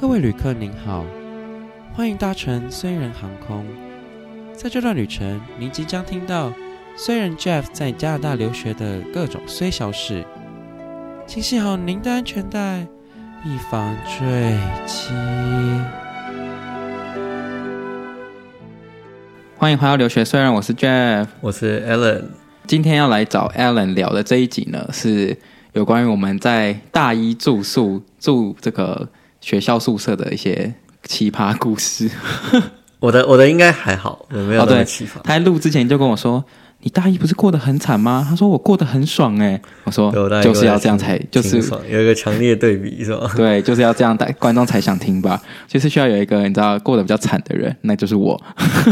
各位旅客您好，欢迎搭乘虽然航空。在这段旅程，您即将听到虽然 Jeff 在加拿大留学的各种虽小事，请系好您的安全带，以防坠机。欢迎回到留学虽然，我是 Jeff，我是 Alan。今天要来找 Alan 聊的这一集呢，是有关于我们在大一住宿住这个学校宿舍的一些奇葩故事。我的我的应该还好，我没有那么奇葩。哦、他在录之前就跟我说。你大一不是过得很惨吗？他说我过得很爽哎、欸。我说就是要这样才就是有一个强烈对比是吧？对，就是要这样，观众才想听吧。就是需要有一个你知道过得比较惨的人，那就是我。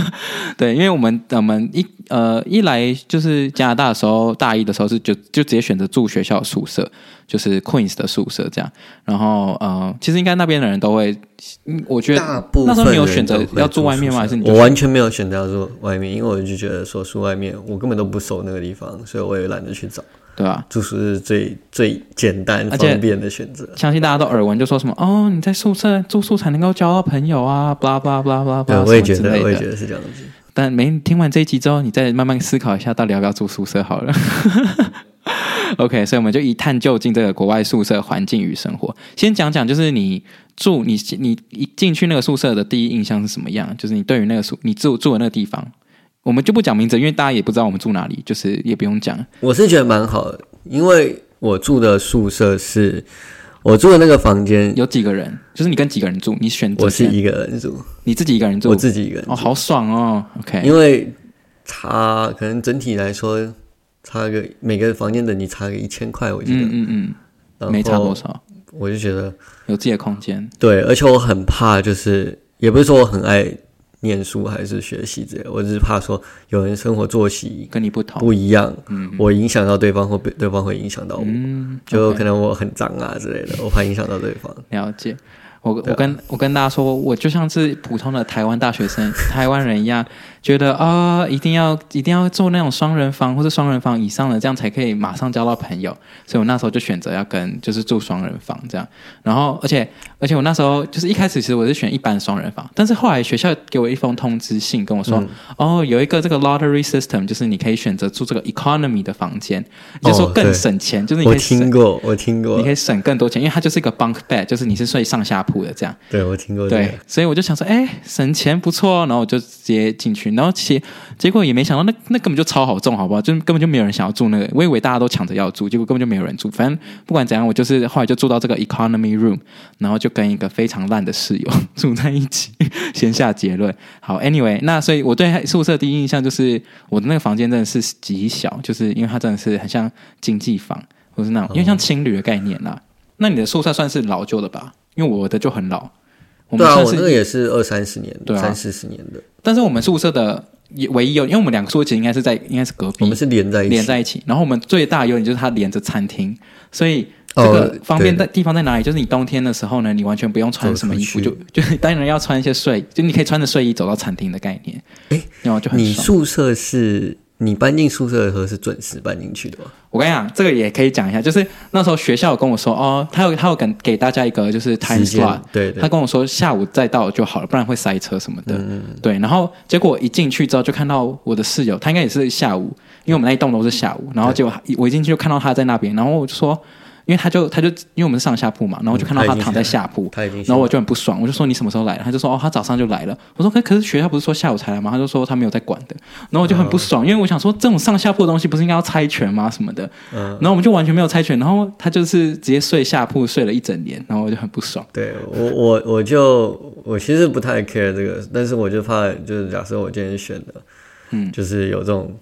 对，因为我们我们一呃一来就是加拿大的时候，大一的时候是就就直接选择住学校宿舍，就是 Queens 的宿舍这样。然后呃，其实应该那边的人都会。我觉得大部分那时候你有选择要住外面吗？还是你我完全没有选择要住外面，因为我就觉得说住外面，我根本都不熟那个地方，所以我也懒得去找。对啊，住宿是最最简单方便的选择。相信大家都耳闻，就说什么哦，你在宿舍住宿才能够交到朋友啊，巴拉巴拉巴拉巴拉。对，我也觉得，我也觉得是这样子。但没听完这一集之后，你再慢慢思考一下，到底要不要住宿舍好了。OK，所以我们就一探究竟这个国外宿舍环境与生活。先讲讲，就是你住你你一进去那个宿舍的第一印象是什么样？就是你对于那个宿你住住的那个地方，我们就不讲名字，因为大家也不知道我们住哪里，就是也不用讲。我是觉得蛮好的，因为我住的宿舍是我住的那个房间有几个人，就是你跟几个人住？你选择我是一个人住，你自己一个人住，我自己一个人住哦，好爽哦。OK，因为他可能整体来说。差个每个房间等你差个一千块，我记得，嗯嗯嗯，没差多少，我就觉得有自己的空间。对，而且我很怕，就是也不是说我很爱念书还是学习之类，我只是怕说有人生活作息跟你不同。不一样，嗯，我影响到对方或被对方会影响到我，嗯，就可能我很脏啊之类的，我怕影响到对方。了解。我我跟我跟大家说，我就像是普通的台湾大学生、台湾人一样，觉得啊、哦，一定要一定要做那种双人房或者双人房以上的，这样才可以马上交到朋友。所以我那时候就选择要跟就是住双人房这样。然后，而且而且我那时候就是一开始其实我是选一般双人房，但是后来学校给我一封通知信跟我说，嗯、哦，有一个这个 lottery system，就是你可以选择住这个 economy 的房间，就说更省钱，就是你可以省我听过，我听过，你可以省更多钱，因为它就是一个 bunk bed，就是你是睡上下铺。的这样，对我听过。对，所以我就想说，哎、欸，省钱不错，哦然后我就直接进去，然后其实结果也没想到那，那那根本就超好中，好不好？就根本就没有人想要住那个，我以为大家都抢着要住，结果根本就没有人住。反正不管怎样，我就是后来就住到这个 economy room，然后就跟一个非常烂的室友 住在一起。先下结论。好，anyway，那所以我对宿舍第一印象就是我的那个房间真的是极小，就是因为它真的是很像经济房，或是那种因为像青旅的概念啦。那你的宿舍算是老旧的吧？因为我的就很老，我们对啊，我那个也是二三十年，三四十年的。但是我们宿舍的唯一优，因为我们两个宿舍其实应该是在，应该是隔壁，我们是连在一起，连在一起。然后我们最大的优点就是它连着餐厅，所以这个方便的地方在哪里？就是你冬天的时候呢，你完全不用穿什么衣服，就 就当然要穿一些睡，就你可以穿着睡衣走到餐厅的概念。哎，然后就很爽。你宿舍是？你搬进宿舍的时候是准时搬进去的吗？我跟你讲，这个也可以讲一下，就是那时候学校有跟我说，哦，他有他有给给大家一个就是 time slot，对对，他跟我说下午再到就好了，不然会塞车什么的。嗯，对，然后结果一进去之后就看到我的室友，他应该也是下午，因为我们那一栋都是下午，然后结果我一进去就看到他在那边，然后我就说。因为他就他就因为我们是上下铺嘛，然后我就看到他躺在下铺，嗯、然后我就很不爽，我就说你什么时候来？他就说哦，他早上就来了。我说可可是学校不是说下午才来吗？他就说他没有在管的。然后我就很不爽，因为我想说这种上下铺的东西不是应该要猜拳吗？什么的。嗯。然后我们就完全没有猜拳，然后他就是直接睡下铺睡了一整年，然后我就很不爽。对我我我就我其实不太 care 这个，但是我就怕就是假设我今天选的，嗯，就是有这种。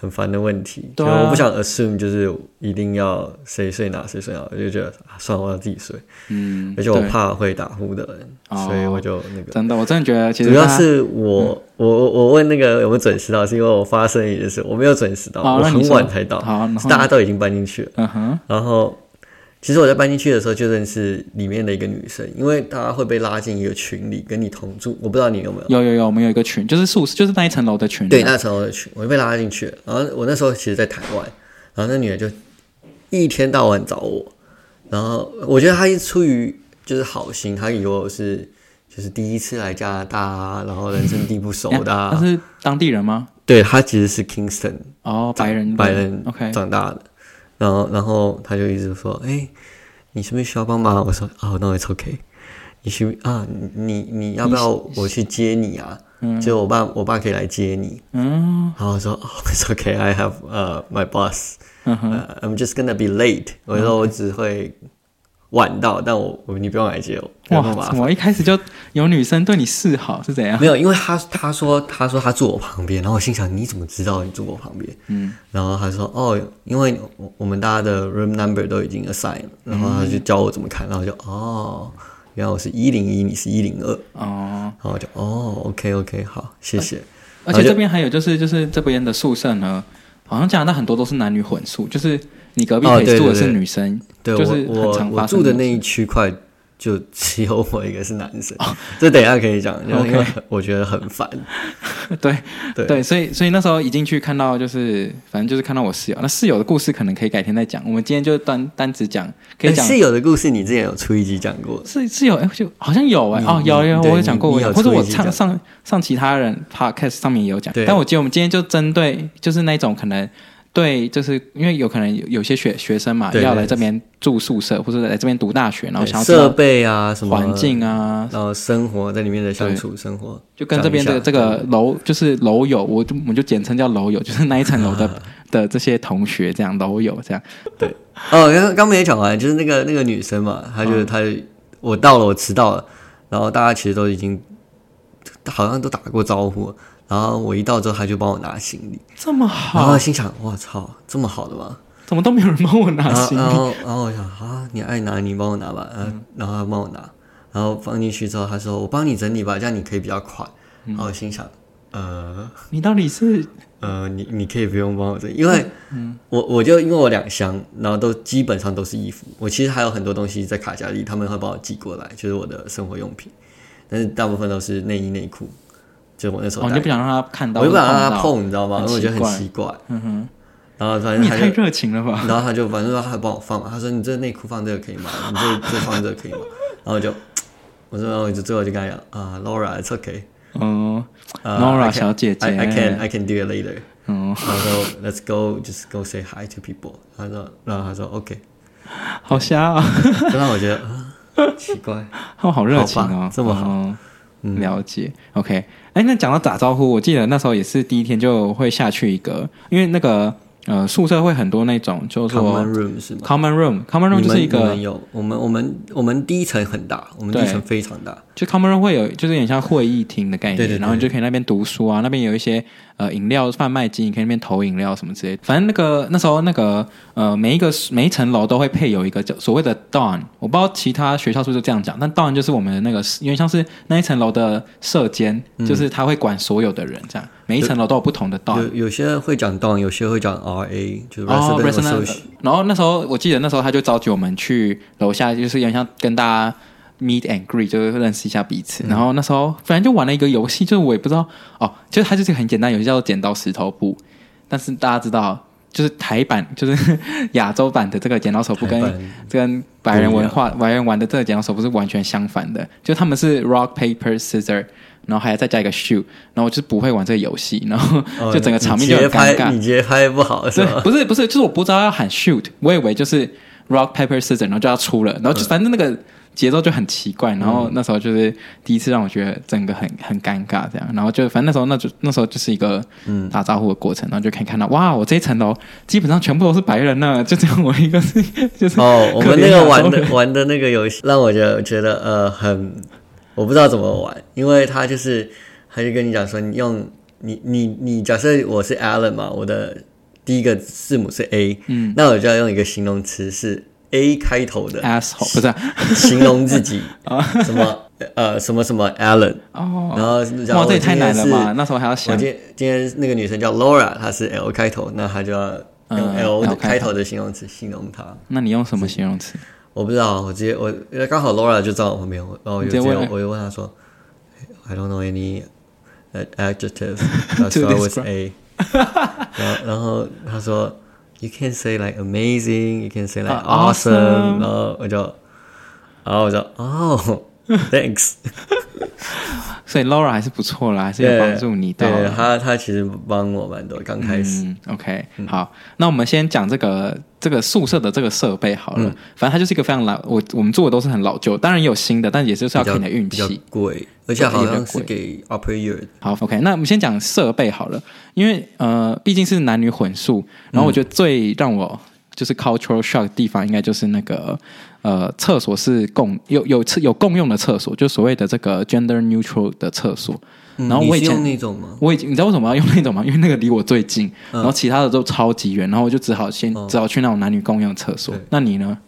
很烦的问题，对、啊，我不想 assume 就是一定要谁睡哪谁睡哪，我就觉得、啊、算了，我要自己睡。嗯，而且我怕会打呼的人，所以我就那个。真的，我真的觉得，其实主要是我，嗯、我我问那个有没有准时到，是因为我发生一件事，我没有准时到，我很晚才到，大家都已经搬进去了。嗯哼，然后。其实我在搬进去的时候就认识里面的一个女生，因为她会被拉进一个群里跟你同住，我不知道你有没有？有有有，我们有一个群，就是宿舍，就是那一层楼的群。对，那层楼的群，我就被拉进去了。然后我那时候其实，在台湾，然后那女的就一天到晚找我，然后我觉得她是出于就是好心，她以为我是就是第一次来加拿大啊，然后人生地不熟的、啊。她是当地人吗？对，她其实是 Kingston 哦，白人白人 OK 长大的。然后然后他就一直说：“哎，你是不是需要帮忙？”我说：“哦，No, it's OK。你需啊，你你要不要我去接你啊？嗯、就我爸我爸可以来接你。嗯，然后我说：“哦，it's OK. I have 呃、uh, my uh, I'm just gonna be late。”我说：“我只会。”晚到，但我我你不用来接我。哇，我一开始就有女生对你示好是怎样？没有，因为他他说他说他住我旁边，然后我心想你怎么知道你住我旁边？嗯，然后他说哦，因为我我们大家的 room number 都已经 assign 了，然后他就教我怎么看，然后就哦，原来我是一零一，你是一零二哦，然后我就哦，OK OK，好，谢谢。而且这边还有就是就是这边的宿舍呢，好像加拿大很多都是男女混宿，就是。你隔壁可以住的是女生，哦、对。我我住的那一区块就只有我一个是男生，哦、这等一下可以讲，因为我觉得很烦。对对对，所以所以那时候一进去看到就是，反正就是看到我室友。那室友的故事可能可以改天再讲，我们今天就单单只讲。可以讲室友的故事，你之前有出一集讲过？室室友哎，就好像有哎、欸、哦，有有，我有讲过，或者我上上上其他人 podcast 上面也有讲。但我记得我们今天就针对就是那种可能。对，就是因为有可能有有些学学生嘛，要来这边住宿舍，或者来这边读大学，然后想要设备啊什么环境啊，然后生活在里面的相处生活，就跟这边的这个楼就是楼友，我就我们就简称叫楼友，就是那一层楼的、啊、的这些同学这样楼友这样。对，哦，刚刚没讲完，就是那个那个女生嘛，她就是她，嗯、我到了，我迟到了，然后大家其实都已经好像都打过招呼。然后我一到之后，他就帮我拿行李，这么好。然后心想：我操，这么好的吗？怎么都没有人帮我拿行李？然后，然后我想：啊，你爱拿你帮我拿吧。嗯，然后他帮我拿，然后放进去之后，他说：我帮你整理吧，这样你可以比较快。然后我心想：呃，你到底是？呃，你你可以不用帮我整理，因为我我就因为我两箱，然后都基本上都是衣服。我其实还有很多东西在卡夹里，他们会帮我寄过来，就是我的生活用品，但是大部分都是内衣内裤。就我那时候，我就不想让他看到，我就不想让他碰，你知道吗？因为我觉得很奇怪。嗯哼。然后反正他太热情了吧？然后他就反正说他帮我放嘛，他说你这内裤放这个可以吗？你这这放这个可以吗？然后就 我说，我就最后就跟他讲啊，Laura，it's okay。哦，Laura 小姐姐，I can I can do it later。嗯。然后说 Let's go, just go say hi to people。他说，然后他说 OK。好瞎啊！就让我觉得奇怪，他们好热情啊，这么好。了解，OK。哎，那讲到打招呼，我记得那时候也是第一天就会下去一个，因为那个呃宿舍会很多那种，就是说 common room 是吗？common room，common room 就是一个有我们我们我们第一层很大，我们第一层非常大，就 common room 会有就是有点像会议厅的概念，对对对，然后你就可以那边读书啊，那边有一些。呃，饮料贩卖机，你可以那边投饮料什么之类的。反正那个那时候那个呃，每一个每一层楼都会配有一个叫所谓的 dorm，我不知道其他学校是不是这样讲，但 dorm 就是我们的那个，因为像是那一层楼的舍监，嗯、就是他会管所有的人这样。每一层楼都有不同的 dorm，有有些会讲 dorm，有些会讲 RA，就是 resident associate。然后那时候我记得那时候他就召集我们去楼下，就是有点像跟大家。Meet and greet 就是认识一下彼此，嗯、然后那时候反正就玩了一个游戏，就是我也不知道哦，就是它就是很简单游戏，叫做剪刀石头布。但是大家知道，就是台版，就是 亚洲版的这个剪刀石头布，跟跟白人文化白人玩的这个剪刀石头布是完全相反的。就他们是 rock paper scissors，然后还要再加一个 shoot，然后我就是不会玩这个游戏，然后就整个场面就很尴尬。你直接拍不好是吧？不是不是，就是我不知道要喊 shoot，我以为就是 rock paper scissors，然后就要出了，然后就反正那个。节奏就很奇怪，然后那时候就是第一次让我觉得整个很很尴尬，这样，然后就反正那时候那就那时候就是一个打招呼的过程，然后就可以看到哇，我这一层楼基本上全部都是白人呢，就只有我一个是 就是哦，我们那个玩的玩的那个游戏让我觉得觉得呃很我不知道怎么玩，因为他就是他就跟你讲说你用你你你假设我是 Alan 嘛，我的第一个字母是 A，嗯，那我就要用一个形容词是。A 开头的。Asshole 不是 形容自己。啊 什么呃什么什么 Allen 哦，然后哇这也太难了吧，那时候还要想。我今天今天那个女生叫 Laura，她是 L 开头，那她就要用 L 开头。的形容词形容她。那你用什么形容词？我不知道，我直接我刚好 Laura 就在我旁边，然后我就我就问她说，I don't know any adjective that start with A，然后然后她说。You can say like amazing, you can say like awesome，然后我就 然后我说哦 thanks。所以 Laura 还是不错啦，还是有帮助你的。对，他他其实帮我蛮多，刚开始。嗯、OK，、嗯、好，那我们先讲这个这个宿舍的这个设备好了。嗯、反正它就是一个非常老，我我们住的都是很老旧，当然也有新的，但也就是要看你的运气。贵，而且好像是给 upper year。好，OK，那我们先讲设备好了，因为呃毕竟是男女混宿，然后我觉得最让我就是 cultural shock 的地方，应该就是那个。呃，厕所是共有有厕有共用的厕所，就所谓的这个 gender neutral 的厕所。嗯、然后我以前用那种吗？我已经你知道为什么要用那种吗？因为那个离我最近，嗯、然后其他的都超级远，然后我就只好先、哦、只好去那种男女共用厕所。那你呢？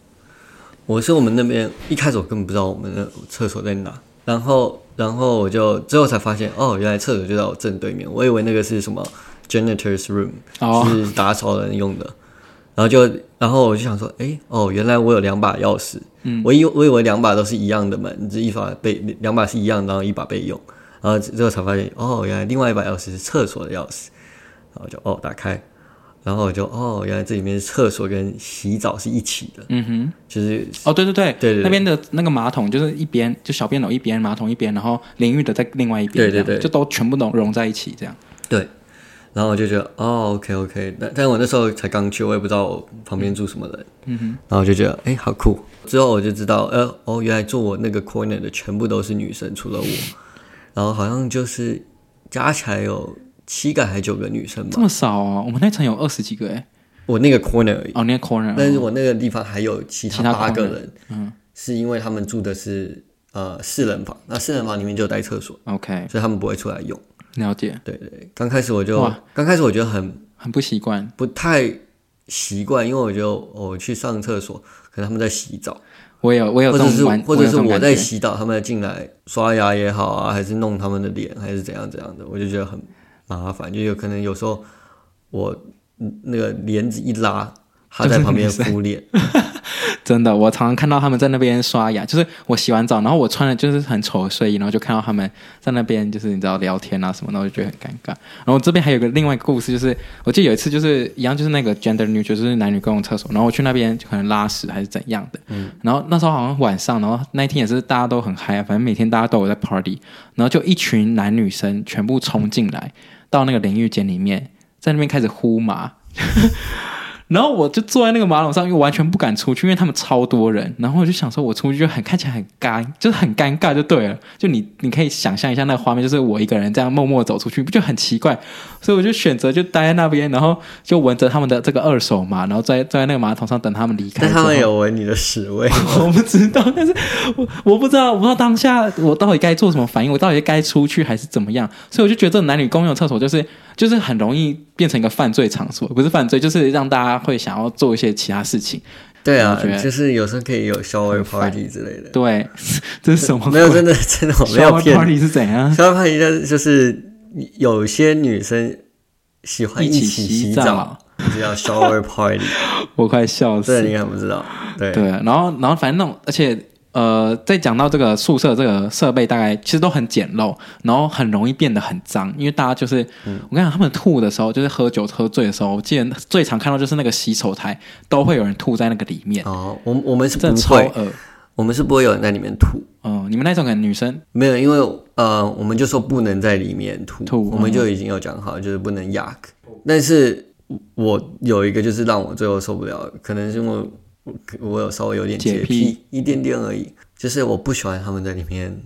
我是我们那边一开始我根本不知道我们的厕所在哪，然后然后我就最后才发现，哦，原来厕所就在我正对面。我以为那个是什么 janitor's room，、哦、是打扫人用的。然后就，然后我就想说，哎，哦，原来我有两把钥匙。嗯，我以我以为两把都是一样的门，这一把备两把是一样，然后一把备用。然后最后才发现，哦，原来另外一把钥匙是厕所的钥匙。然后就哦打开，然后我就哦，原来这里面是厕所跟洗澡是一起的。嗯哼，就是哦，对对对对对，那边的那个马桶就是一边就小便斗一边，马桶一边，然后淋浴的在另外一边。对对对，就都全部都融在一起这样。对。然后我就觉得哦，OK OK，但但我那时候才刚去，我也不知道我旁边住什么人，嗯哼，然后我就觉得哎，好酷。之后我就知道，呃，哦，原来坐我那个 corner 的全部都是女生，除了我。然后好像就是加起来有七个还是九个女生吧？这么少啊？我们那层有二十几个哎。我那个 corner 而已哦，那个 corner，但是我那个地方还有其他八个人，嗯，是因为他们住的是呃四人房，那四人房里面就有带厕所，OK，所以他们不会出来用。了解，对对，刚开始我就，哇。刚开始我觉得很很不习惯，不太习惯，因为我觉得我去上厕所，可能他们在洗澡，我有我有这种，或者是或者是我在洗澡，他们进来刷牙也好啊，还是弄他们的脸，还是怎样怎样的，我就觉得很麻烦，就有可能有时候我那个帘子一拉。他在旁边 敷脸，真的，我常常看到他们在那边刷牙。就是我洗完澡，然后我穿的就是很丑的睡衣，然后就看到他们在那边，就是你知道聊天啊什么，然后就觉得很尴尬。然后这边还有个另外一个故事，就是我记得有一次就是一样，就是那个 gender neutral，就是男女公共用厕所。然后我去那边就可能拉屎还是怎样的，嗯，然后那时候好像晚上，然后那一天也是大家都很嗨啊，反正每天大家都有在 party，然后就一群男女生全部冲进来到那个淋浴间里面，在那边开始呼麻。然后我就坐在那个马桶上，因为完全不敢出去，因为他们超多人。然后我就想说，我出去就很看起来很尴，就是很尴尬，就对了。就你你可以想象一下那个画面，就是我一个人这样默默走出去，不就很奇怪？所以我就选择就待在那边，然后就闻着他们的这个二手嘛，然后在在那个马桶上等他们离开。但他们有闻你的屎味，我不知道。但是我我不知道，我不知道当下我到底该做什么反应，我到底该出去还是怎么样？所以我就觉得这种男女公用厕所就是。就是很容易变成一个犯罪场所，不是犯罪，就是让大家会想要做一些其他事情。对啊，就是有时候可以有 shower party 之类的。对，这是什么？没有，真的真的我没有 party 是怎样？shower party 就是有些女生喜欢一起洗澡，就叫 shower party。我快笑死！这你还不知道？对对，然后然后反正那种，而且。呃，在讲到这个宿舍这个设备，大概其实都很简陋，然后很容易变得很脏，因为大家就是，嗯、我跟你讲，他们吐的时候，就是喝酒喝醉的时候，我记得最常看到就是那个洗手台都会有人吐在那个里面。哦，我我们是不会，我们是不会有人在里面吐。嗯，你们那种可能女生？没有，因为呃，我们就说不能在里面吐，吐我们就已经有讲好，就是不能 yuck。但是我有一个就是让我最后受不了，可能是因为。我有稍微有点洁癖。一点点而已，就是我不喜欢他们在里面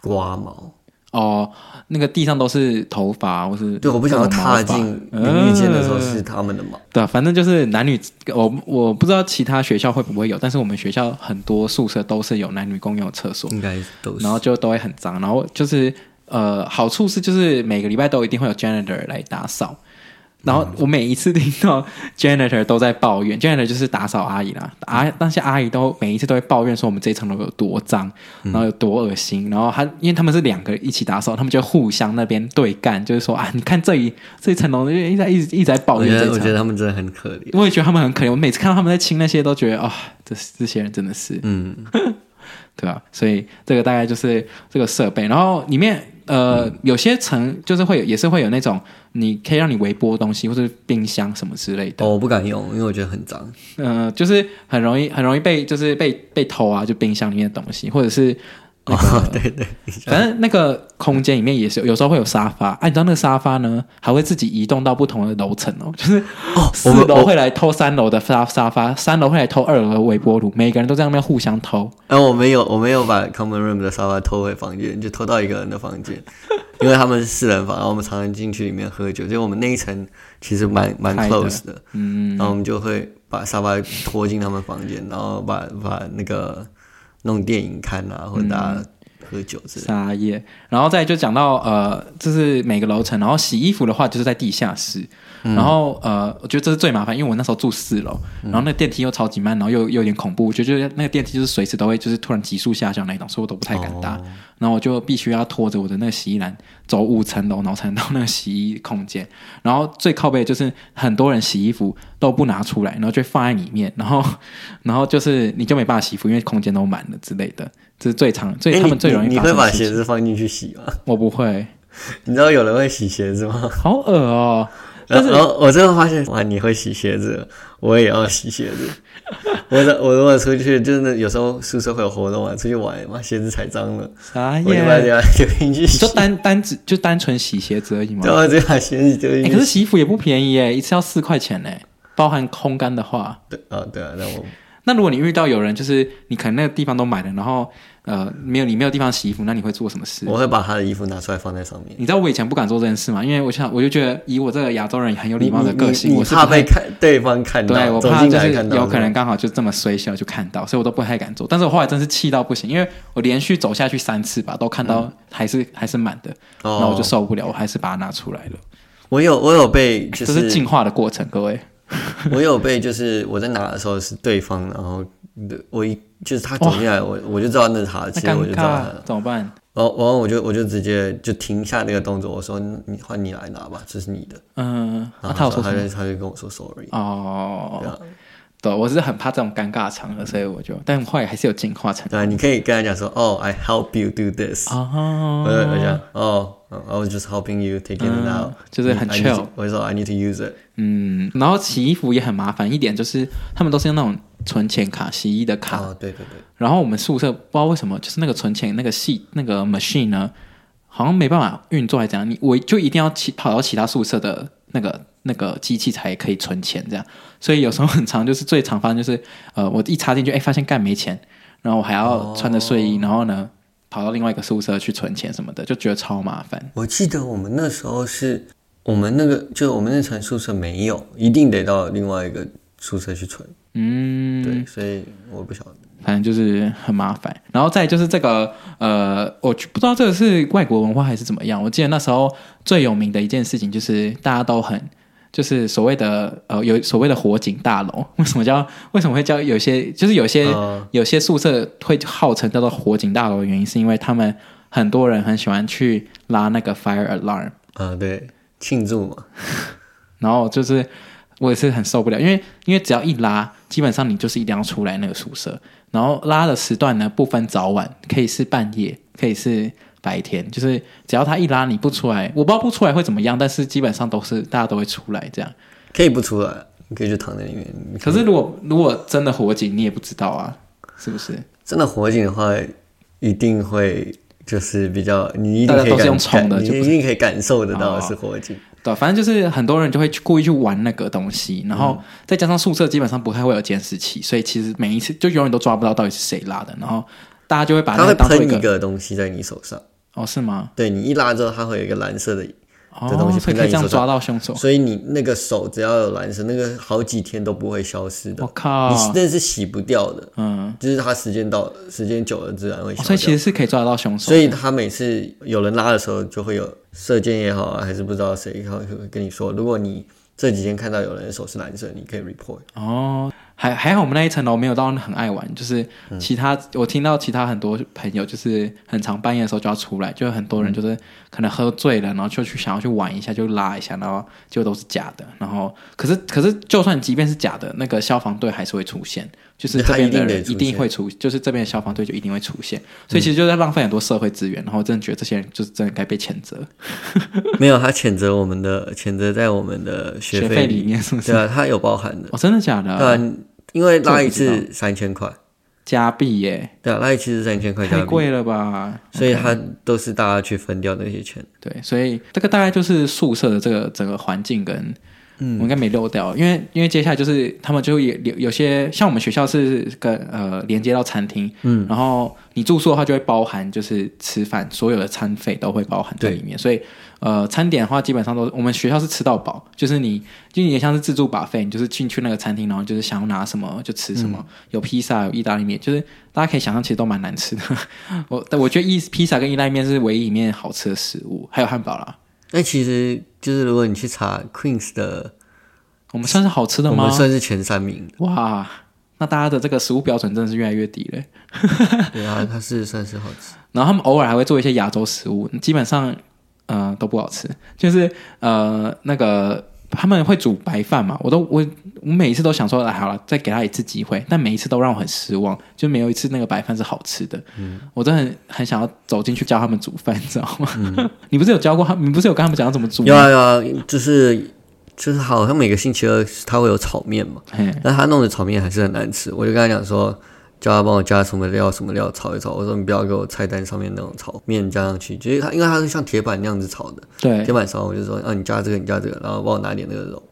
刮毛哦，那个地上都是头发，或是对，我不想要踏进淋浴间的时候是他们的嘛，呃、对，反正就是男女，我我不知道其他学校会不会有，但是我们学校很多宿舍都是有男女共用厕所，应该都是，然后就都会很脏，然后就是呃，好处是就是每个礼拜都一定会有 janitor 来打扫。然后我每一次听到 janitor 都在抱怨，janitor 就是打扫阿姨啦，阿那些阿姨都每一次都会抱怨说我们这一层楼有多脏，然后有多恶心，然后他因为他们是两个一起打扫，他们就互相那边对干，就是说啊，你看这一这一层楼一直在一直一直在抱怨。我觉得他们真的很可怜，我也觉得他们很可怜。我每次看到他们在清那些，都觉得啊、哦，这这些人真的是，嗯，对吧？所以这个大概就是这个设备，然后里面。呃，有些层就是会有，也是会有那种你可以让你微波东西，或者冰箱什么之类的。哦，我不敢用，因为我觉得很脏。嗯、呃，就是很容易很容易被就是被被偷啊，就冰箱里面的东西，或者是。那个、哦，对对，反正那个空间里面也是有时候会有沙发，哎、啊，你知道那个沙发呢，还会自己移动到不同的楼层哦，就是哦，四楼会来偷三楼的沙沙发，三楼会来偷二楼的微波炉，每个人都在那边互相偷。然后、啊、我没有，我没有把 common room 的沙发偷回房间，就偷到一个人的房间，因为他们是四人房，然后我们常常进去里面喝酒，就我们那一层其实蛮蛮 close 的，嗯，然后我们就会把沙发拖进他们房间，然后把把那个。弄电影看啊，或者大家喝酒之类的。撒野，然后再就讲到呃，就是每个楼层，然后洗衣服的话就是在地下室。嗯、然后呃，我觉得这是最麻烦，因为我那时候住四楼，然后那个电梯又超级慢，然后又又有点恐怖，我觉得那个电梯就是随时都会就是突然急速下降那种，所以我都不太敢搭。哦、然后我就必须要拖着我的那个洗衣篮走五层楼，然后才能到那个洗衣空间。然后最靠背就是很多人洗衣服都不拿出来，然后就放在里面，然后 然后就是你就没办法洗衣服，因为空间都满了之类的。这是最常最他们最容易你。你会把鞋子放进去洗吗？我不会。你知道有人会洗鞋子吗？好恶哦。然后，然后我最后发现，哇，你会洗鞋子，我也要洗鞋子。我的，我如果出去，就是有时候宿舍会有活动啊，出去玩嘛，鞋子踩脏了，啥呀？我就把这样丢进去洗。就单单只就单纯洗鞋子而已嘛。对啊，就把鞋子丢进去。可是洗衣服也不便宜耶，一次要四块钱呢，包含烘干的话。对啊，对啊，那我。那如果你遇到有人，就是你可能那个地方都买了，然后呃没有你没有地方洗衣服，那你会做什么事？我会把他的衣服拿出来放在上面。你知道我以前不敢做这件事吗？因为我想我就觉得以我这个亚洲人很有礼貌的个性，我怕被看对方看到，对我怕就是有可能刚好就这么衰小就看到，所以我都不太敢做。但是我后来真是气到不行，因为我连续走下去三次吧，都看到还是、嗯、还是满的，然后我就受不了，我还是把它拿出来了。我有我有被，就是、这是进化的过程，各位。我有被，就是我在拿的时候是对方，然后。我一就是他走进来，我我就知道那是他的，其实我就知道怎么办？然后然后我就我就直接就停下那个动作，我说你换你来拿吧，这是你的。嗯，然后他就他就跟我说 sorry。哦，对，我是很怕这种尴尬场合，所以我就，但后来还是有进化成。对，你可以跟他讲说，哦，I help you do this。哦，我我讲，哦，I was just helping you take it out，就是很 chill。我说 I need to use it。嗯，然后洗衣服也很麻烦一点，就是他们都是用那种。存钱卡、洗衣的卡，哦，对对对。然后我们宿舍不知道为什么，就是那个存钱那个系那个 machine 呢，好像没办法运作，还是怎样？你我就一定要去跑到其他宿舍的那个那个机器才可以存钱，这样。所以有时候很长，就是最常发生就是，呃，我一插进去，哎，发现干没钱，然后我还要穿着睡衣，哦、然后呢跑到另外一个宿舍去存钱什么的，就觉得超麻烦。我记得我们那时候是我们那个，就我们那层宿舍没有，一定得到另外一个宿舍去存。嗯，对，所以我不晓得，反正就是很麻烦。然后再就是这个，呃，我不知道这个是外国文化还是怎么样。我记得那时候最有名的一件事情就是大家都很，就是所谓的呃，有所谓的火警大楼。为什么叫？为什么会叫？有些就是有些、呃、有些宿舍会号称叫做火警大楼的原因，是因为他们很多人很喜欢去拉那个 fire alarm。啊、呃，对，庆祝嘛。然后就是。我也是很受不了，因为因为只要一拉，基本上你就是一定要出来那个宿舍。然后拉的时段呢，不分早晚，可以是半夜，可以是白天，就是只要他一拉你不出来，我不知道不出来会怎么样，但是基本上都是大家都会出来这样。可以不出来，你可以就躺在里面。可是如果如果真的火警，你也不知道啊，是不是？真的火警的话，一定会就是比较，你一定可以大家都是用冲的，你一定可以感受得到的是火警。哦对，反正就是很多人就会去故意去玩那个东西，然后再加上宿舍基本上不太会有监视器，所以其实每一次就永远都抓不到到底是谁拉的，然后大家就会把它当做一个，一个东西在你手上。哦，是吗？对，你一拉之后，它会有一个蓝色的。这东西可以这样抓到凶手，所以你那个手只要有蓝色，那个好几天都不会消失的。我靠，你那是洗不掉的。嗯，就是它时间到，时间久了自然会消失。所以其实是可以抓得到凶手。所以他每次有人拉的时候，就会有射箭也好啊，还是不知道谁，他会跟你说，如果你这几天看到有人的手是蓝色，你可以 report。哦。还还好，我们那一层楼没有到很爱玩，就是其他、嗯、我听到其他很多朋友就是很常半夜的时候就要出来，就很多人就是可能喝醉了，然后就去想要去玩一下，就拉一下，然后就都是假的。然后可是可是就算即便是假的，那个消防队还是会出现，就是这边的人一定会出，就是这边的消防队就一定会出现，所以其实就在浪费很多社会资源。然后我真的觉得这些人就是真的该被谴责。没有，他谴责我们的，谴责在我们的学费里面，是不是？对啊，他有包含的。哦，真的假的？对啊，因为拉一次三千块加币耶。对啊，拉一次是三千块加币，太贵了吧？所以他都是大家去分掉那些钱。对，所以这个大概就是宿舍的这个整个环境跟。嗯，我应该没漏掉，因为因为接下来就是他们就也有有些像我们学校是跟呃连接到餐厅，嗯，然后你住宿的话就会包含就是吃饭所有的餐费都会包含在里面，所以呃餐点的话基本上都我们学校是吃到饱，就是你就也像是自助 buffet，你就是进去那个餐厅，然后就是想要拿什么就吃什么，嗯、有披萨有意大利面，就是大家可以想象其实都蛮难吃的，我但我觉得意披萨跟意大利面是唯一一面好吃的食物，还有汉堡啦。那其实就是如果你去查 Queens 的，我们算是好吃的吗？我们算是前三名。哇，那大家的这个食物标准真的是越来越低了。对啊，它是算是好吃。然后他们偶尔还会做一些亚洲食物，基本上呃都不好吃。就是呃那个他们会煮白饭嘛，我都我我每一次都想说，哎，好了，再给他一次机会，但每一次都让我很失望，就没有一次那个白饭是好吃的。嗯，我真的很很想要走进去教他们煮饭，你知道吗？嗯、你不是有教过他？你不是有跟他们讲要怎么煮吗？有啊有啊，就是。就是好像每个星期二他会有炒面嘛，但他弄的炒面还是很难吃。我就跟他讲说，叫他帮我加什么料什么料炒一炒。我说你不要给我菜单上面那种炒面加上去，就是他因为他是像铁板那样子炒的，对，铁板烧。我就说啊，你加这个，你加这个，然后帮我拿点那个肉。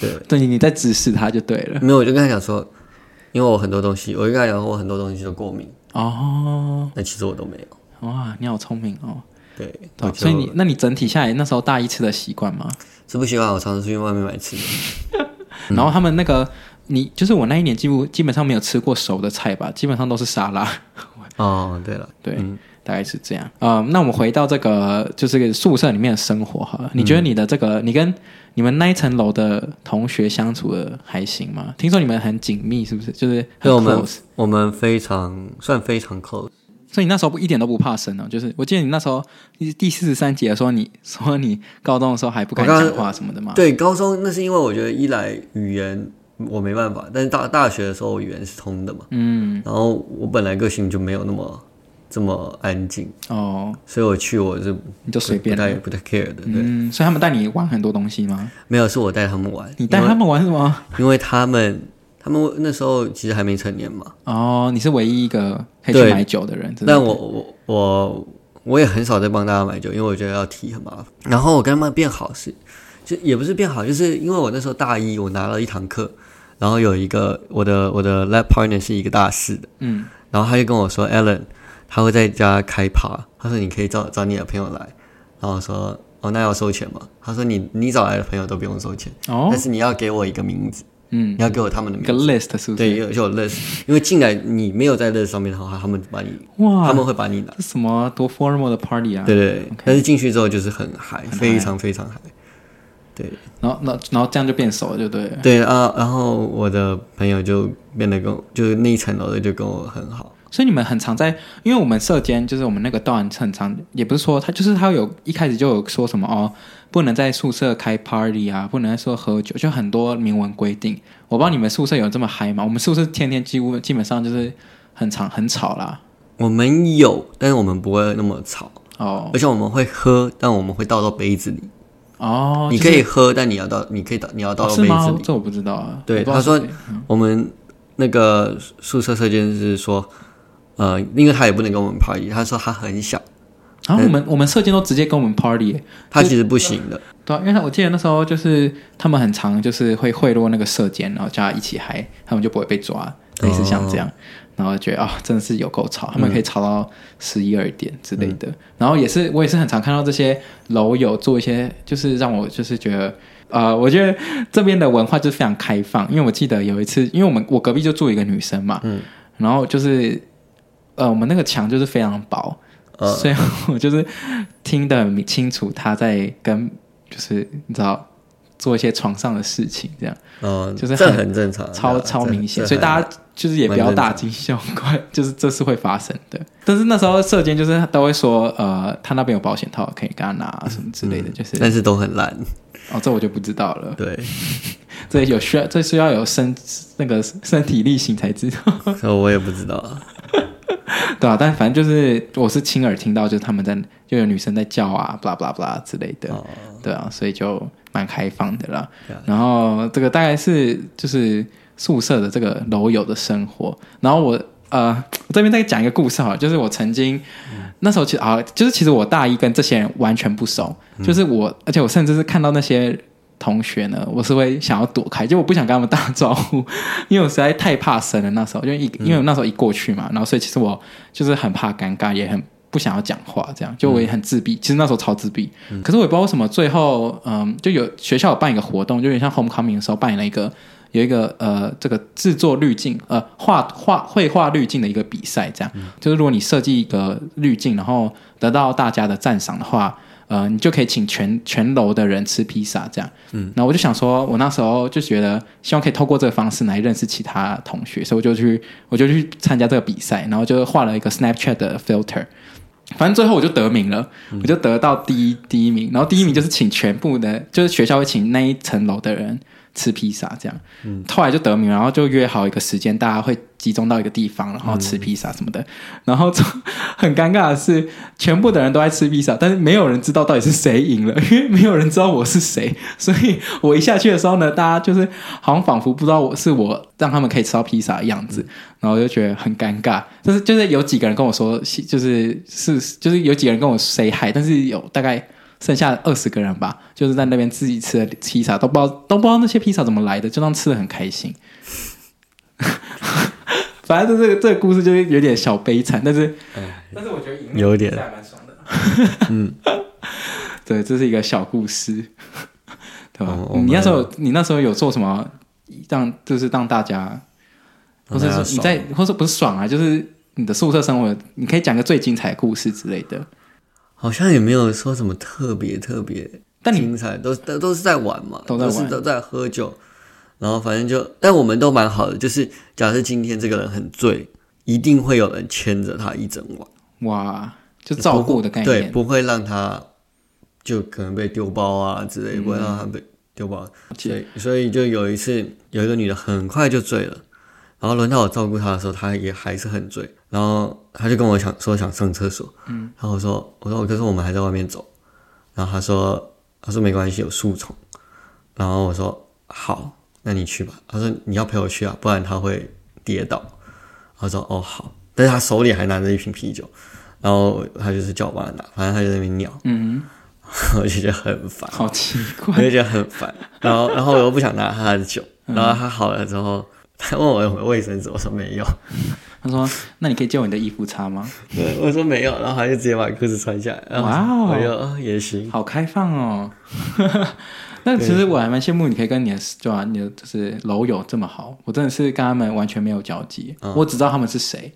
对，对，你在指示他就对了。没有，我就跟他讲说，因为我很多东西，我就跟他讲说我很多东西都过敏哦，那其实我都没有。哇，你好聪明哦。对，对，所以你那你整体下来那时候大一吃的习惯吗？是不习惯，我常常去外面买吃的。然后他们那个，你就是我那一年几乎基本上没有吃过熟的菜吧，基本上都是沙拉。哦，对了，对，嗯、大概是这样。呃，那我们回到这个，就是个宿舍里面的生活哈。你觉得你的这个，你跟你们那一层楼的同学相处的还行吗？听说你们很紧密，是不是？就是很 close，我们我们非常算非常 close。所以你那时候不一点都不怕生呢？就是我记得你那时候第四十三节说你说你高中的时候还不敢讲话什么的吗？对，高中那是因为我觉得一来语言我没办法，但是大大学的时候我语言是通的嘛。嗯。然后我本来个性就没有那么这么安静哦，所以我去我是你就随便，不太不太 care 的。对。嗯，所以他们带你玩很多东西吗？没有，是我带他们玩。你带他们玩什么？因为他们。他们那时候其实还没成年嘛。哦，你是唯一一个可以去买酒的人。但我我我我也很少在帮大家买酒，因为我觉得要提很麻烦。然后我跟他们变好是，就也不是变好，就是因为我那时候大一，我拿了一堂课，然后有一个我的我的 lab partner 是一个大四的，嗯，然后他就跟我说，Alan，他会在家开趴，他说你可以找找你的朋友来，然后说哦，那要收钱吗？他说你你找来的朋友都不用收钱，哦，但是你要给我一个名字。嗯，你要给我他们的名字，个 list 是不是？对，有就有 list，因为进来你没有在 list 上面的话，他们把你哇，他们会把你拿。什么多 formal 的 party 啊？对对.但是进去之后就是很嗨，非常非常嗨。对，然后那然后这样就变熟了，就对了。对啊，然后我的朋友就变得跟就是那一层楼的就跟我很好。所以你们很常在，因为我们社间就是我们那个段很常，也不是说他就是他有一开始就有说什么哦。不能在宿舍开 party 啊，不能说喝酒，就很多明文规定。我不知道你们宿舍有这么嗨吗？我们宿舍天天几乎基本上就是很吵很吵啦。我们有，但是我们不会那么吵哦。而且我们会喝，但我们会倒到杯子里。哦，你可以喝，就是、但你要到，你可以到，你要倒到杯子里。哦、这我不知道啊。对，他说我们那个宿舍射监是说，呃，因为他也不能跟我们 party，他说他很小。然后我们我们射监都直接跟我们 party，他其实不行的，对，因为我记得那时候就是他们很常就是会贿赂那个射监，然后叫他一起嗨，他们就不会被抓，类似像这样，然后觉得啊、哦，真的是有够吵，他们可以吵到十一二点之类的。然后也是我也是很常看到这些楼友做一些，就是让我就是觉得，呃，我觉得这边的文化就是非常开放，因为我记得有一次，因为我们我隔壁就住一个女生嘛，嗯，然后就是呃，我们那个墙就是非常薄。所以我就是听得很清楚，她在跟就是你知道做一些床上的事情，这样，嗯，就是这很正常，超超明显。所以大家就是也不要大惊小怪，就是这是会发生的。但是那时候射箭就是都会说，呃，他那边有保险套可以给他拿什么之类的，就是、嗯、但是都很烂。哦，这我就不知道了。对，这有需要，这需要有身那个身体力行才知道。这我也不知道。对啊，但反正就是我是亲耳听到，就是他们在就有女生在叫啊，blah blah blah 之类的。哦、对啊，所以就蛮开放的啦。嗯、然后这个大概是就是宿舍的这个楼友的生活。然后我呃，我这边再讲一个故事哈，就是我曾经、嗯、那时候其实啊，就是其实我大一跟这些人完全不熟，嗯、就是我，而且我甚至是看到那些。同学呢，我是会想要躲开，就我不想跟他们打招呼，因为我实在太怕生了。那时候，因为一因为我那时候一过去嘛，然后所以其实我就是很怕尴尬，也很不想要讲话，这样就我也很自闭。其实那时候超自闭，可是我也不知道为什么最后，嗯，就有学校有办一个活动，就有点像 homecoming 的时候办了一个有一个呃这个制作滤镜呃画画绘画滤镜的一个比赛，这样就是如果你设计一个滤镜，然后得到大家的赞赏的话。呃，你就可以请全全楼的人吃披萨，这样。嗯，然后我就想说，我那时候就觉得，希望可以透过这个方式来认识其他同学，所以我就去，我就去参加这个比赛，然后就画了一个 Snapchat 的 filter，反正最后我就得名了，嗯、我就得到第一第一名，然后第一名就是请全部的，就是学校会请那一层楼的人。吃披萨这样，嗯，后来就得名，然后就约好一个时间，大家会集中到一个地方，然后吃披萨什么的。嗯、然后很尴尬的是，全部的人都在吃披萨，但是没有人知道到底是谁赢了，因为没有人知道我是谁。所以我一下去的时候呢，大家就是好像仿佛不知道我是我，让他们可以吃到披萨的样子，然后就觉得很尴尬。就是就是有几个人跟我说，就是是就是有几个人跟我 say hi，但是有大概。剩下二十个人吧，就是在那边自己吃的披萨，都不知道都不知道那些披萨怎么来的，就当吃的很开心。反正这个这个故事就有点小悲惨，但是，唉但是我觉得有点还蛮爽的。嗯，对，这是一个小故事，对吧？哦、你那时候你那时候有做什么让就是让大家，或者说你在，或者说不是爽啊，就是你的宿舍生活，你可以讲个最精彩的故事之类的。好像也没有说什么特别特别精彩，都都都是在玩嘛，都，是都在喝酒，然后反正就，但我们都蛮好的，就是假设今天这个人很醉，一定会有人牵着他一整晚，哇，就照顾的概念，对，不会让他就可能被丢包啊之类，嗯、不会让他被丢包，所以所以就有一次有一个女的很快就醉了。然后轮到我照顾她的时候，她也还是很醉。然后他就跟我想说想上厕所，嗯，然后我说我说可是我们还在外面走。然后他说他说没关系，有树丛。然后我说好，那你去吧。他说你要陪我去啊，不然他会跌倒。他说哦好，但是他手里还拿着一瓶啤酒。然后他就是叫我帮他拿，反正他就在那边尿，嗯，我就觉得很烦，好奇怪，我就觉得很烦。然后然后我又不想拿他的酒，然后他好了之后。他问我有没有卫生纸，我说没有。他说：“那你可以借我你的衣服擦吗？”对，我说没有，然后他就直接把裤子穿下来。哇哦，哎呦，也行，好开放哦。那其实我还蛮羡慕，你可以跟你的就啊，你的就是楼友这么好。我真的是跟他们完全没有交集，嗯、我只知道他们是谁，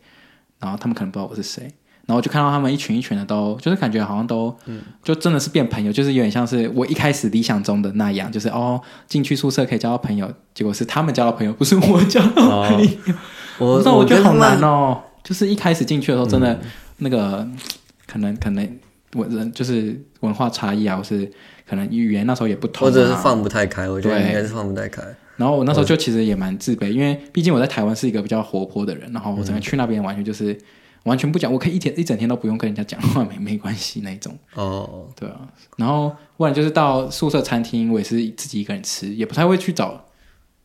然后他们可能不知道我是谁。然后就看到他们一群一群的都，就是感觉好像都，就真的是变朋友，就是有点像是我一开始理想中的那样，就是哦，进去宿舍可以交到朋友，结果是他们交到朋友，不是我交到朋友。哦、我知道，我觉得好难哦，就是一开始进去的时候，真的、嗯、那个可能可能文人就是文化差异啊，或是可能语言那时候也不同、啊，或者是放不太开，我觉得应该是放不太开。然后我那时候就其实也蛮自卑，因为毕竟我在台湾是一个比较活泼的人，然后我整个去那边完全就是。完全不讲，我可以一天一整天都不用跟人家讲话，没没关系那种。哦，对啊，然后不然就是到宿舍餐厅，我也是自己一个人吃，也不太会去找。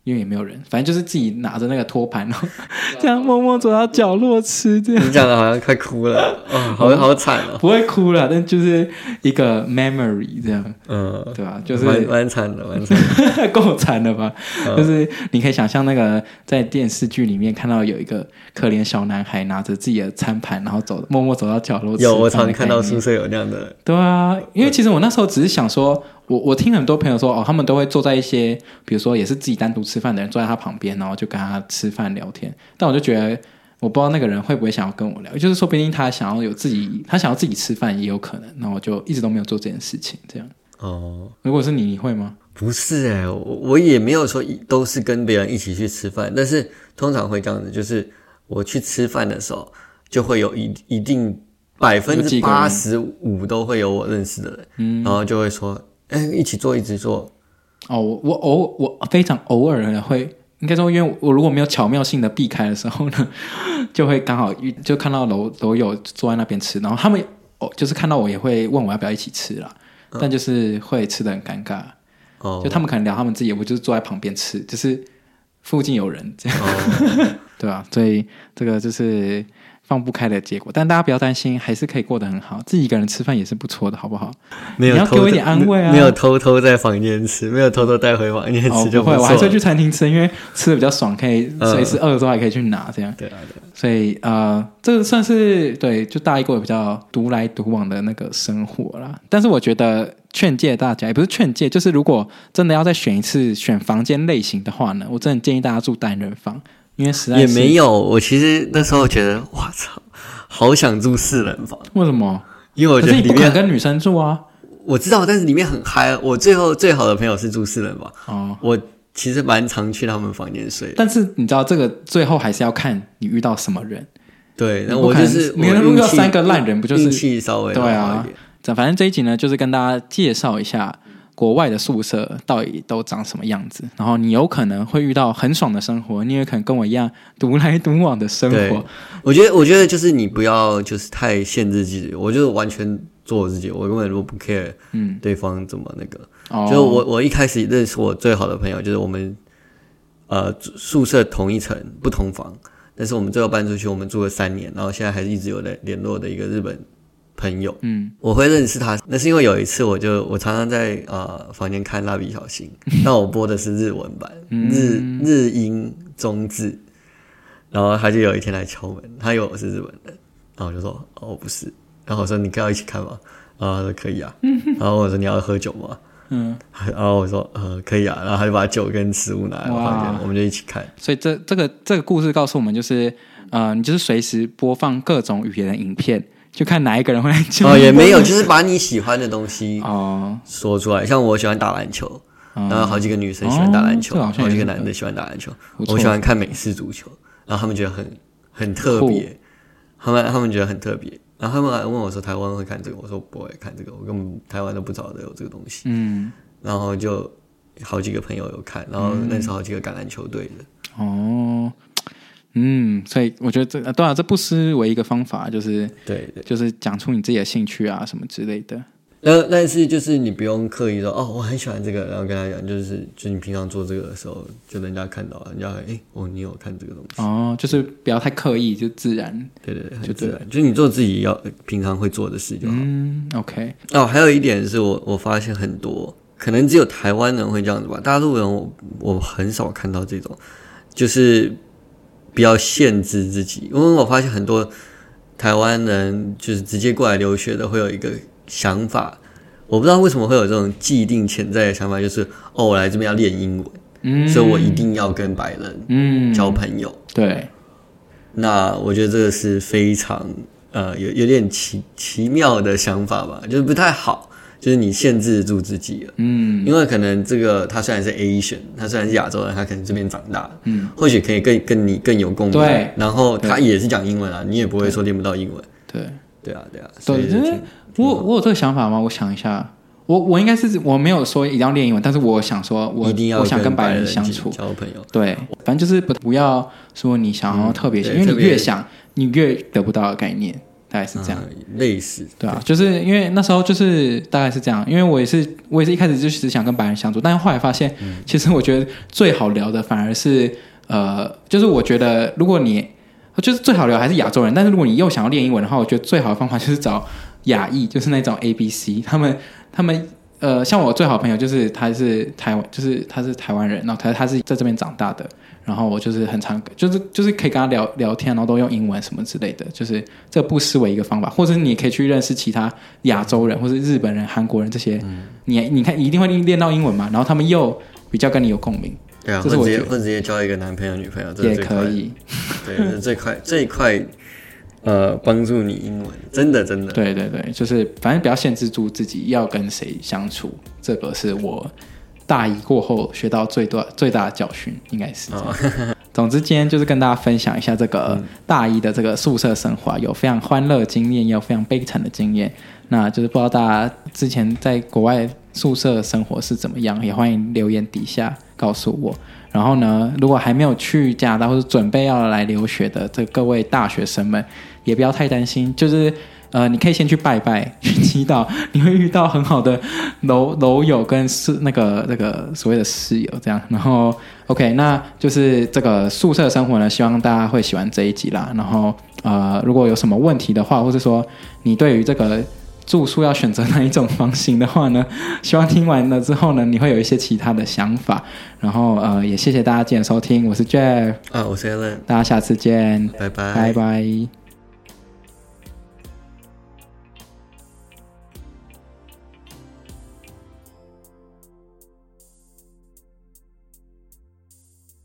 因为也没有人，反正就是自己拿着那个托盘，然后 这样默默走到角落吃。这样你讲的好像快哭了，哦，好好惨哦。不会哭了，但就是一个 memory 这样，嗯，对吧？就是蛮蛮惨的，蛮惨，够惨了吧？嗯、就是你可以想象那个在电视剧里面看到有一个可怜小男孩拿着自己的餐盘，然后走默默走到角落吃。有，我常看到宿舍有那样的。对啊，因为其实我那时候只是想说。我我听很多朋友说哦，他们都会坐在一些，比如说也是自己单独吃饭的人坐在他旁边，然后就跟他吃饭聊天。但我就觉得，我不知道那个人会不会想要跟我聊，就是说不定他想要有自己，他想要自己吃饭也有可能。那我就一直都没有做这件事情，这样。哦，如果是你，你会吗？不是哎、欸，我我也没有说都是跟别人一起去吃饭，但是通常会这样子，就是我去吃饭的时候，就会有一一定百分之八十五都会有我认识的人，嗯，然后就会说，哎、欸，一起做，一直做。哦，我我偶我非常偶尔的会，应该说，因为我如果没有巧妙性的避开的时候呢，就会刚好遇就看到楼楼友坐在那边吃，然后他们哦，就是看到我也会问我要不要一起吃啦，嗯、但就是会吃的很尴尬。就他们可能聊他们自己，我就是坐在旁边吃，就是附近有人这样，哦、对吧？所以这个就是放不开的结果。但大家不要担心，还是可以过得很好。自己一个人吃饭也是不错的，好不好？没有，你要给我一点安慰啊！没有偷偷在房间吃，没有偷偷带回房间吃就不，哦，不会。我还是会去餐厅吃，因为吃的比较爽，可以随时饿的时候还可以去拿这样。对啊，对。所以呃，这个算是对，就大一过比较独来独往的那个生活啦。但是我觉得。劝诫大家，也不是劝诫，就是如果真的要再选一次选房间类型的话呢，我真的建议大家住单人房，因为实在是也没有。我其实那时候觉得，我操，好想住四人房。为什么？因为我觉得里面跟女生住啊。我知道，但是里面很嗨。我最后最好的朋友是住四人房。哦，我其实蛮常去他们房间睡。但是你知道，这个最后还是要看你遇到什么人。对，那我就是你遇到三个烂人，不就是运气稍微对啊？反正这一集呢，就是跟大家介绍一下国外的宿舍到底都长什么样子。然后你有可能会遇到很爽的生活，你也可能跟我一样独来独往的生活。我觉得，我觉得就是你不要就是太限制自己，我就完全做我自己，我根本都不 care，嗯，对方怎么那个。嗯、就我我一开始认识我最好的朋友，就是我们呃宿舍同一层不同房，但是我们最后搬出去，我们住了三年，然后现在还是一直有在联络的一个日本。朋友，嗯，我会认识他，那是因为有一次，我就我常常在呃房间看蜡笔小新，那我播的是日文版，日日英中字，然后他就有一天来敲门，他以为我是日本人，然后我就说哦不是，然后我说你跟我一起看吗？然后他说可以啊，然后我说你要喝酒吗？嗯，然后我说呃可以啊，然后他就把酒跟食物拿来我房间，我们就一起看。所以这这个这个故事告诉我们，就是呃你就是随时播放各种语言的影片。就看哪一个人会来救哦，也没有，就是把你喜欢的东西哦说出来。像我喜欢打篮球，然后好几个女生喜欢打篮球，好几个男的喜欢打篮球。我喜欢看美式足球，然后他们觉得很很特别，他们他们觉得很特别。然后他们还问我说：“台湾会看这个？”我说：“不会看这个，我根本台湾都不知道有这个东西。”嗯，然后就好几个朋友有看，然后认识好几个橄榄球队的哦。嗯，所以我觉得这当然、啊、这不失为一个方法，就是对，对，就是讲出你自己的兴趣啊什么之类的。那，但是就是你不用刻意说哦，我很喜欢这个，然后跟他讲，就是就你平常做这个的时候，就人家看到，人家哎、欸、哦，你有看这个东西哦，就是不要太刻意，就自然，对对对，就自然，就你做自己要平常会做的事就好。嗯，OK。哦，还有一点是我我发现很多可能只有台湾人会这样子吧，大陆人我我很少看到这种，就是。不要限制自己，因为我发现很多台湾人就是直接过来留学的，会有一个想法，我不知道为什么会有这种既定潜在的想法，就是哦，我来这边要练英文，嗯，所以我一定要跟白人嗯交朋友，嗯，对。那我觉得这个是非常呃有有点奇奇妙的想法吧，就是不太好。就是你限制住自己了，嗯，因为可能这个他虽然是 Asian，他虽然是亚洲人，他可能这边长大，嗯，或许可以更跟你更有共鸣，对，然后他也是讲英文啊，你也不会说练不到英文，对，对。啊，对啊，对，我我有这个想法吗？我想一下，我我应该是我没有说一定要练英文，但是我想说我一定要我想跟白人相处。交朋友，对，反正就是不不要说你想要特别，因为你越想你越得不到的概念。大概是这样，嗯、类似对啊，就是因为那时候就是大概是这样，因为我也是我也是一开始就只想跟白人相处，但是后来发现，嗯、其实我觉得最好聊的反而是呃，就是我觉得如果你就是最好聊还是亚洲人，但是如果你又想要练英文的话，我觉得最好的方法就是找亚裔，就是那种 A B C，他们他们呃，像我最好朋友就是他是台湾，就是他是台湾人，然后他他是在这边长大的。然后我就是很常，就是就是可以跟他聊聊天，然后都用英文什么之类的，就是这不失为一个方法，或者是你可以去认识其他亚洲人，或是日本人、韩国人这些，嗯、你你看一定会练到英文嘛，然后他们又比较跟你有共鸣，对啊，或者直接或者直接交一个男朋友女朋友，这也可以，对，这是最快最快呃帮助你英文，真的真的，对对对，就是反正不要限制住自己要跟谁相处，这个是我。大一过后学到最多最大的教训，应该是这样。哦 总之，今天就是跟大家分享一下这个大一的这个宿舍生活，有非常欢乐的经验，也有非常悲惨的经验。那就是不知道大家之前在国外宿舍生活是怎么样，也欢迎留言底下告诉我。然后呢，如果还没有去加拿大或者准备要来留学的这各位大学生们，也不要太担心，就是。呃，你可以先去拜拜，去祈祷，你会遇到很好的楼楼友跟室那个那个所谓的室友这样。然后，OK，那就是这个宿舍生活呢，希望大家会喜欢这一集啦。然后，呃，如果有什么问题的话，或是说你对于这个住宿要选择哪一种房型的话呢，希望听完了之后呢，你会有一些其他的想法。然后，呃，也谢谢大家今天收听，我是 Jeff，啊，我是 Alan，大家下次见，拜拜，拜拜。